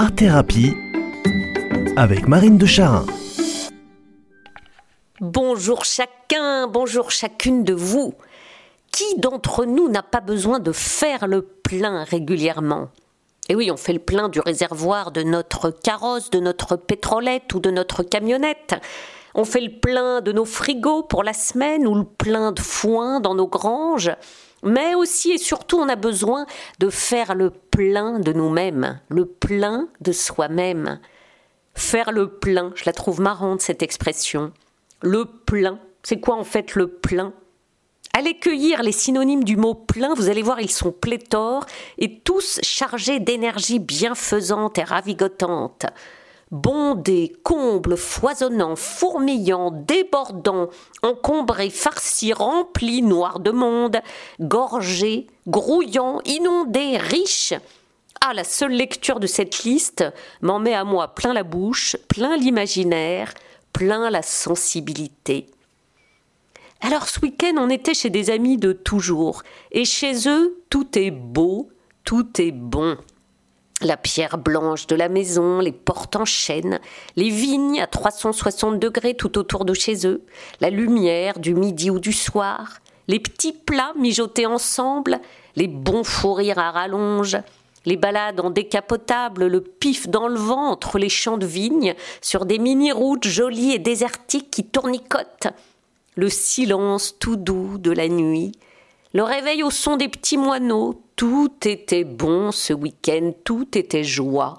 Art Thérapie avec Marine de Charin. Bonjour chacun, bonjour chacune de vous. Qui d'entre nous n'a pas besoin de faire le plein régulièrement? Et oui, on fait le plein du réservoir de notre carrosse, de notre pétrolette ou de notre camionnette. On fait le plein de nos frigos pour la semaine ou le plein de foin dans nos granges. Mais aussi et surtout, on a besoin de faire le plein de nous-mêmes, le plein de soi-même. Faire le plein, je la trouve marrante cette expression. Le plein, c'est quoi en fait le plein? Allez cueillir les synonymes du mot plein, vous allez voir, ils sont pléthores et tous chargés d'énergie bienfaisante et ravigotante bondé, comble, foisonnant, fourmillant, débordant, encombré, farci, rempli, noir de monde, gorgé, grouillant, inondé, riche. Ah, la seule lecture de cette liste m'en met à moi plein la bouche, plein l'imaginaire, plein la sensibilité. Alors ce week-end, on était chez des amis de toujours, et chez eux, tout est beau, tout est bon la pierre blanche de la maison, les portes en chêne, les vignes à 360 degrés tout autour de chez eux, la lumière du midi ou du soir, les petits plats mijotés ensemble, les bons fous rires à rallonge, les balades en décapotable, le pif dans le vent entre les champs de vignes, sur des mini-routes jolies et désertiques qui tournicotent, le silence tout doux de la nuit, le réveil au son des petits moineaux, tout était bon ce week-end, tout était joie.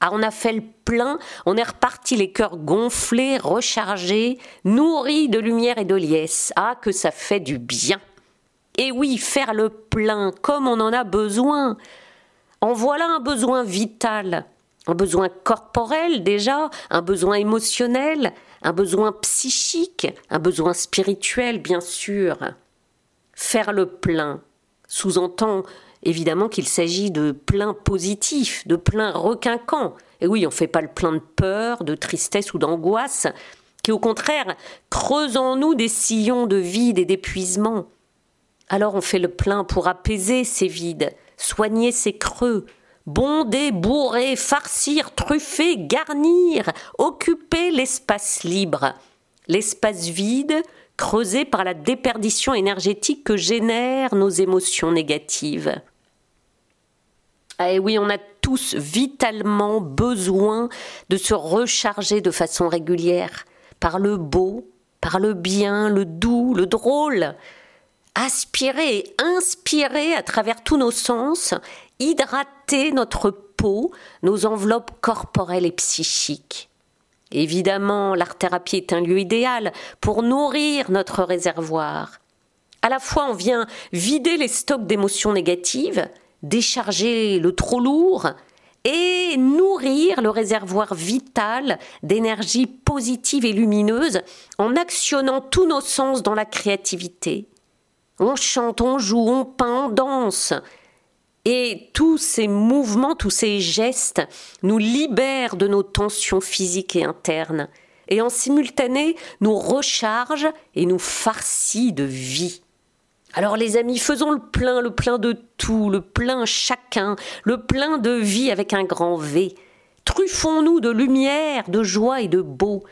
Ah, on a fait le plein, on est reparti les cœurs gonflés, rechargés, nourris de lumière et de liesse. Ah, que ça fait du bien. Et oui, faire le plein comme on en a besoin. En voilà un besoin vital, un besoin corporel déjà, un besoin émotionnel, un besoin psychique, un besoin spirituel bien sûr. Faire le plein sous-entend évidemment qu'il s'agit de plein positif, de plein requinquant. Et oui, on ne fait pas le plein de peur, de tristesse ou d'angoisse, qui au contraire creuse en nous des sillons de vide et d'épuisement. Alors on fait le plein pour apaiser ces vides, soigner ces creux, bonder, bourrer, farcir, truffer, garnir, occuper l'espace libre, l'espace vide creusé par la déperdition énergétique que génèrent nos émotions négatives. Et oui, on a tous vitalement besoin de se recharger de façon régulière par le beau, par le bien, le doux, le drôle. Aspirer et inspirer à travers tous nos sens, hydrater notre peau, nos enveloppes corporelles et psychiques. Évidemment, l'art-thérapie est un lieu idéal pour nourrir notre réservoir. À la fois, on vient vider les stocks d'émotions négatives, décharger le trop lourd et nourrir le réservoir vital d'énergie positive et lumineuse en actionnant tous nos sens dans la créativité. On chante, on joue, on peint, on danse. Et tous ces mouvements, tous ces gestes nous libèrent de nos tensions physiques et internes et en simultané nous rechargent et nous farcit de vie. Alors les amis, faisons le plein, le plein de tout, le plein chacun, le plein de vie avec un grand V. Truffons-nous de lumière, de joie et de beau.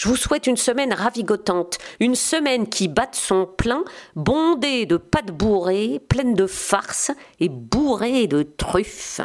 Je vous souhaite une semaine ravigotante, une semaine qui batte son plein, bondée de pâtes bourrées, pleine de farces et bourrée de truffes.